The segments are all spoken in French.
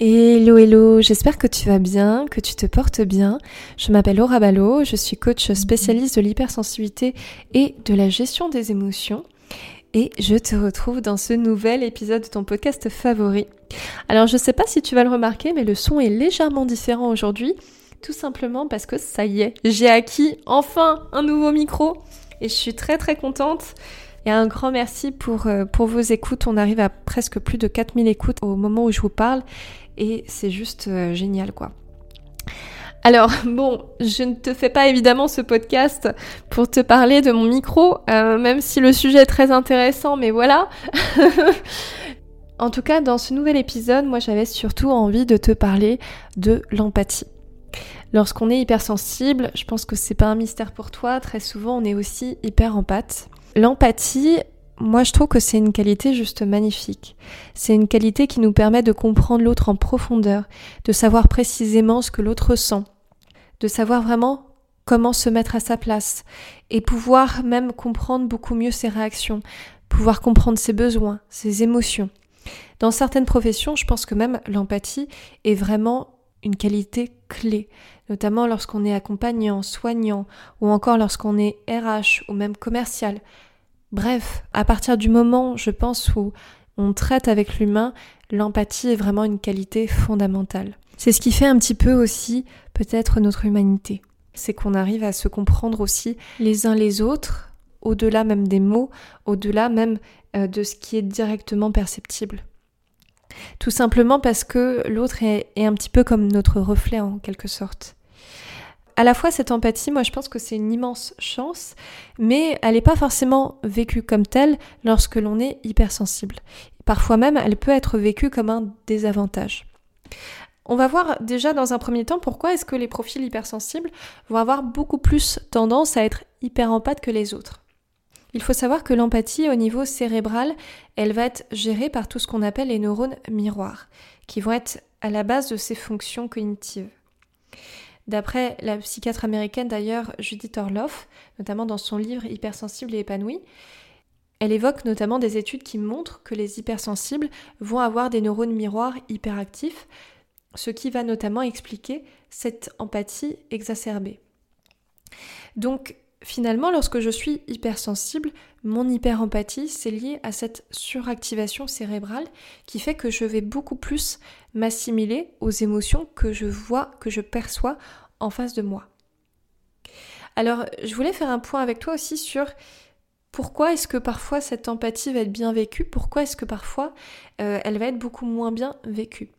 Hello hello, j'espère que tu vas bien, que tu te portes bien. Je m'appelle Laura Ballot, je suis coach spécialiste de l'hypersensibilité et de la gestion des émotions. Et je te retrouve dans ce nouvel épisode de ton podcast favori. Alors je sais pas si tu vas le remarquer, mais le son est légèrement différent aujourd'hui. Tout simplement parce que ça y est, j'ai acquis enfin un nouveau micro. Et je suis très très contente. Et un grand merci pour, euh, pour vos écoutes. On arrive à presque plus de 4000 écoutes au moment où je vous parle et c'est juste euh, génial quoi. Alors bon, je ne te fais pas évidemment ce podcast pour te parler de mon micro, euh, même si le sujet est très intéressant, mais voilà. en tout cas, dans ce nouvel épisode, moi j'avais surtout envie de te parler de l'empathie. Lorsqu'on est hypersensible, je pense que c'est pas un mystère pour toi, très souvent on est aussi hyper empathe. L'empathie, moi je trouve que c'est une qualité juste magnifique. C'est une qualité qui nous permet de comprendre l'autre en profondeur, de savoir précisément ce que l'autre ressent, de savoir vraiment comment se mettre à sa place et pouvoir même comprendre beaucoup mieux ses réactions, pouvoir comprendre ses besoins, ses émotions. Dans certaines professions, je pense que même l'empathie est vraiment une qualité clé, notamment lorsqu'on est accompagnant, soignant, ou encore lorsqu'on est RH ou même commercial. Bref, à partir du moment, je pense, où on traite avec l'humain, l'empathie est vraiment une qualité fondamentale. C'est ce qui fait un petit peu aussi peut-être notre humanité. C'est qu'on arrive à se comprendre aussi les uns les autres, au-delà même des mots, au-delà même euh, de ce qui est directement perceptible. Tout simplement parce que l'autre est, un petit peu comme notre reflet en quelque sorte à la fois cette empathie, moi je pense que c'est une immense chance, mais elle n'est pas forcément vécue comme telle lorsque l'on est hypersensible. Parfois même, elle peut être vécue comme un désavantage. On va voir déjà dans un premier temps pourquoi est-ce que les profils hypersensibles vont avoir beaucoup plus tendance à être hyper empathes que les autres. Il faut savoir que l'empathie au niveau cérébral, elle va être gérée par tout ce qu'on appelle les neurones miroirs, qui vont être à la base de ces fonctions cognitives. D'après la psychiatre américaine d'ailleurs Judith Orloff, notamment dans son livre Hypersensible et épanoui, elle évoque notamment des études qui montrent que les hypersensibles vont avoir des neurones miroirs hyperactifs, ce qui va notamment expliquer cette empathie exacerbée. Donc finalement, lorsque je suis hypersensible, mon hyperempathie, c'est lié à cette suractivation cérébrale qui fait que je vais beaucoup plus m'assimiler aux émotions que je vois, que je perçois en face de moi. Alors, je voulais faire un point avec toi aussi sur pourquoi est-ce que parfois cette empathie va être bien vécue, pourquoi est-ce que parfois euh, elle va être beaucoup moins bien vécue.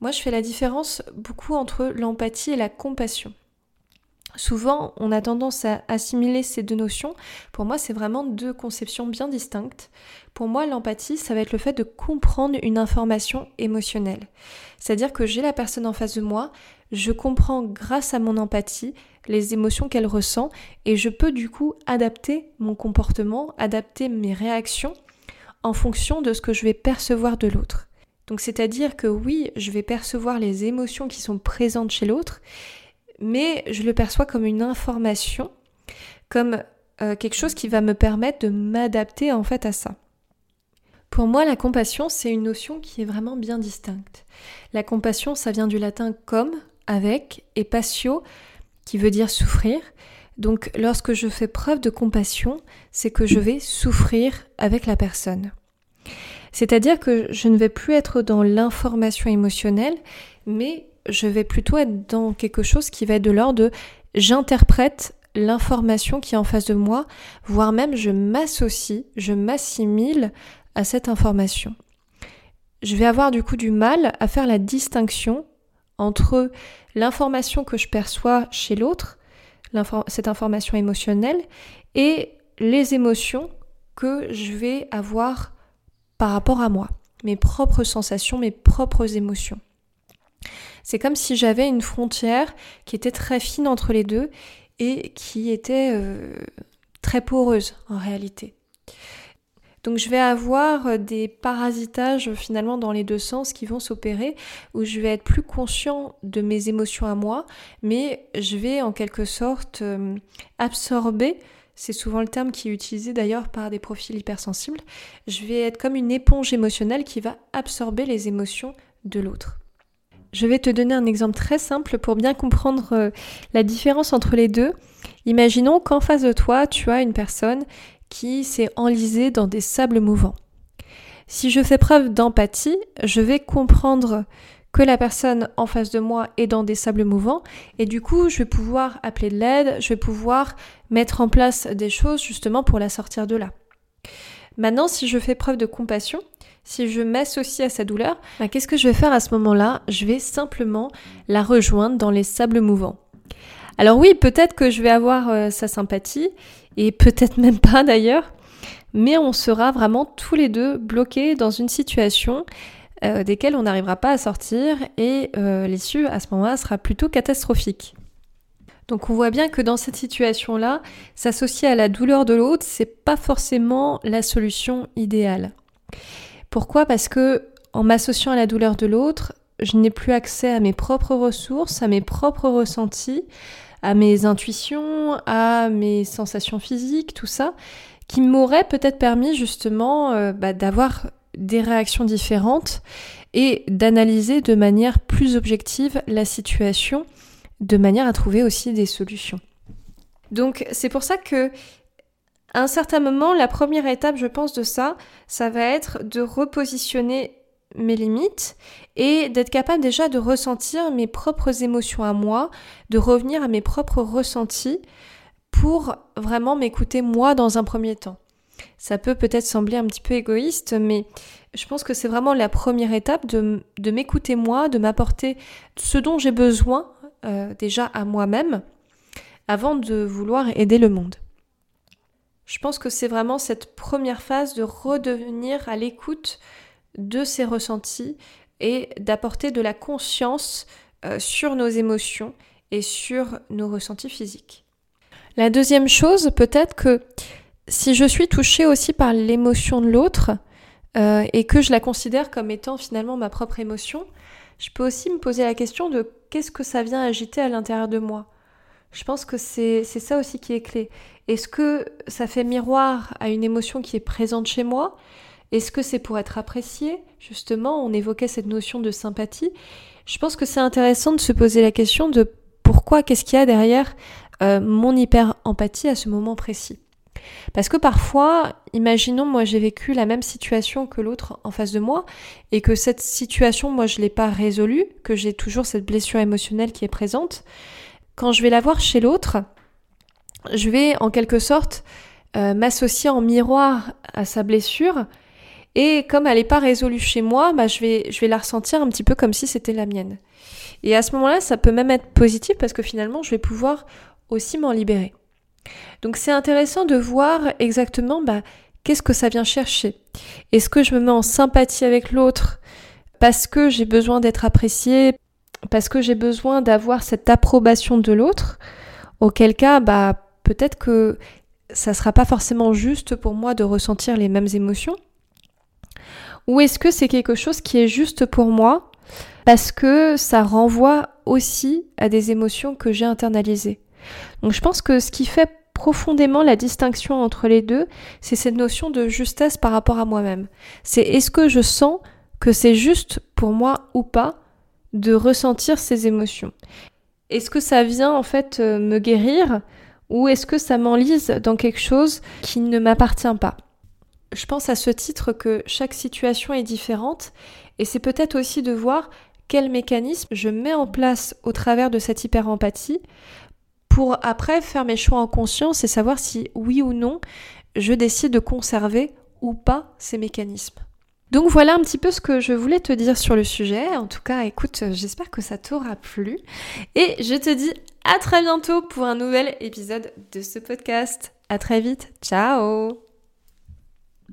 Moi, je fais la différence beaucoup entre l'empathie et la compassion. Souvent, on a tendance à assimiler ces deux notions. Pour moi, c'est vraiment deux conceptions bien distinctes. Pour moi, l'empathie, ça va être le fait de comprendre une information émotionnelle. C'est-à-dire que j'ai la personne en face de moi, je comprends grâce à mon empathie les émotions qu'elle ressent et je peux du coup adapter mon comportement, adapter mes réactions en fonction de ce que je vais percevoir de l'autre. Donc c'est-à-dire que oui, je vais percevoir les émotions qui sont présentes chez l'autre, mais je le perçois comme une information, comme euh, quelque chose qui va me permettre de m'adapter en fait à ça. Pour moi, la compassion, c'est une notion qui est vraiment bien distincte. La compassion, ça vient du latin comme, avec, et patio, qui veut dire souffrir. Donc lorsque je fais preuve de compassion, c'est que je vais souffrir avec la personne. C'est-à-dire que je ne vais plus être dans l'information émotionnelle, mais je vais plutôt être dans quelque chose qui va être de l'ordre de j'interprète l'information qui est en face de moi, voire même je m'associe, je m'assimile à cette information. Je vais avoir du coup du mal à faire la distinction entre l'information que je perçois chez l'autre, cette information émotionnelle, et les émotions que je vais avoir par rapport à moi, mes propres sensations, mes propres émotions. C'est comme si j'avais une frontière qui était très fine entre les deux et qui était euh, très poreuse en réalité. Donc je vais avoir euh, des parasitages finalement dans les deux sens qui vont s'opérer, où je vais être plus conscient de mes émotions à moi, mais je vais en quelque sorte euh, absorber, c'est souvent le terme qui est utilisé d'ailleurs par des profils hypersensibles, je vais être comme une éponge émotionnelle qui va absorber les émotions de l'autre. Je vais te donner un exemple très simple pour bien comprendre euh, la différence entre les deux. Imaginons qu'en face de toi, tu as une personne qui s'est enlisée dans des sables mouvants. Si je fais preuve d'empathie, je vais comprendre que la personne en face de moi est dans des sables mouvants et du coup je vais pouvoir appeler de l'aide, je vais pouvoir mettre en place des choses justement pour la sortir de là. Maintenant, si je fais preuve de compassion, si je m'associe à sa douleur, bah, qu'est-ce que je vais faire à ce moment-là? Je vais simplement la rejoindre dans les sables mouvants. Alors oui, peut-être que je vais avoir euh, sa sympathie, et peut-être même pas d'ailleurs, mais on sera vraiment tous les deux bloqués dans une situation euh, desquelles on n'arrivera pas à sortir, et euh, l'issue à ce moment-là sera plutôt catastrophique. Donc on voit bien que dans cette situation-là, s'associer à la douleur de l'autre, c'est pas forcément la solution idéale. Pourquoi? Parce que en m'associant à la douleur de l'autre, je n'ai plus accès à mes propres ressources, à mes propres ressentis, à mes intuitions, à mes sensations physiques, tout ça, qui m'aurait peut-être permis justement euh, bah, d'avoir des réactions différentes et d'analyser de manière plus objective la situation, de manière à trouver aussi des solutions. Donc c'est pour ça que à un certain moment, la première étape, je pense, de ça, ça va être de repositionner mes limites et d'être capable déjà de ressentir mes propres émotions à moi, de revenir à mes propres ressentis pour vraiment m'écouter moi dans un premier temps. Ça peut peut-être sembler un petit peu égoïste, mais je pense que c'est vraiment la première étape de, m'écouter moi, de m'apporter ce dont j'ai besoin euh, déjà à moi-même avant de vouloir aider le monde. Je pense que c'est vraiment cette première phase de redevenir à l'écoute de ses ressentis et d'apporter de la conscience euh, sur nos émotions et sur nos ressentis physiques. La deuxième chose, peut-être que si je suis touchée aussi par l'émotion de l'autre euh, et que je la considère comme étant finalement ma propre émotion, je peux aussi me poser la question de qu'est-ce que ça vient agiter à l'intérieur de moi? Je pense que c'est ça aussi qui est clé. Est-ce que ça fait miroir à une émotion qui est présente chez moi? Est-ce que c'est pour être apprécié? Justement, on évoquait cette notion de sympathie. Je pense que c'est intéressant de se poser la question de pourquoi, qu'est-ce qu'il y a derrière euh, mon hyper-empathie à ce moment précis? Parce que parfois, imaginons, moi j'ai vécu la même situation que l'autre en face de moi, et que cette situation, moi je ne l'ai pas résolue, que j'ai toujours cette blessure émotionnelle qui est présente quand je vais la voir chez l'autre, je vais en quelque sorte euh, m'associer en miroir à sa blessure. Et comme elle n'est pas résolue chez moi, bah, je, vais, la ressentir un petit peu comme si c'était la mienne. Et à ce moment-là, ça peut même être positif parce que finalement, je vais pouvoir aussi m'en libérer. Donc c'est intéressant de voir exactement bah, qu'est-ce que ça vient chercher. Est-ce que je me mets en sympathie avec l'autre parce que j'ai besoin d'être appréciée, parce que j'ai besoin d'avoir cette approbation de l'autre, auquel cas, bah, peut-être que ça sera pas forcément juste pour moi de ressentir les mêmes émotions. Ou est-ce que c'est quelque chose qui est juste pour moi parce que ça renvoie aussi à des émotions que j'ai internalisées? Donc je pense que ce qui fait profondément la distinction entre les deux, c'est cette notion de justesse par rapport à moi-même. C'est est-ce que je sens que c'est juste pour moi ou pas de ressentir ces émotions. Est-ce que ça vient en fait euh, me guérir ou est-ce que ça m'enlise dans quelque chose qui ne m'appartient pas? Je pense à ce titre que chaque situation est différente et c'est peut-être aussi de voir quel mécanisme je mets en place au travers de cette hyper-empathie pour après faire mes choix en conscience et savoir si oui ou non je décide de conserver ou pas ces mécanismes. Donc voilà un petit peu ce que je voulais te dire sur le sujet. En tout cas, écoute, j'espère que ça t'aura plu. Et je te dis à très bientôt pour un nouvel épisode de ce podcast. À très vite. Ciao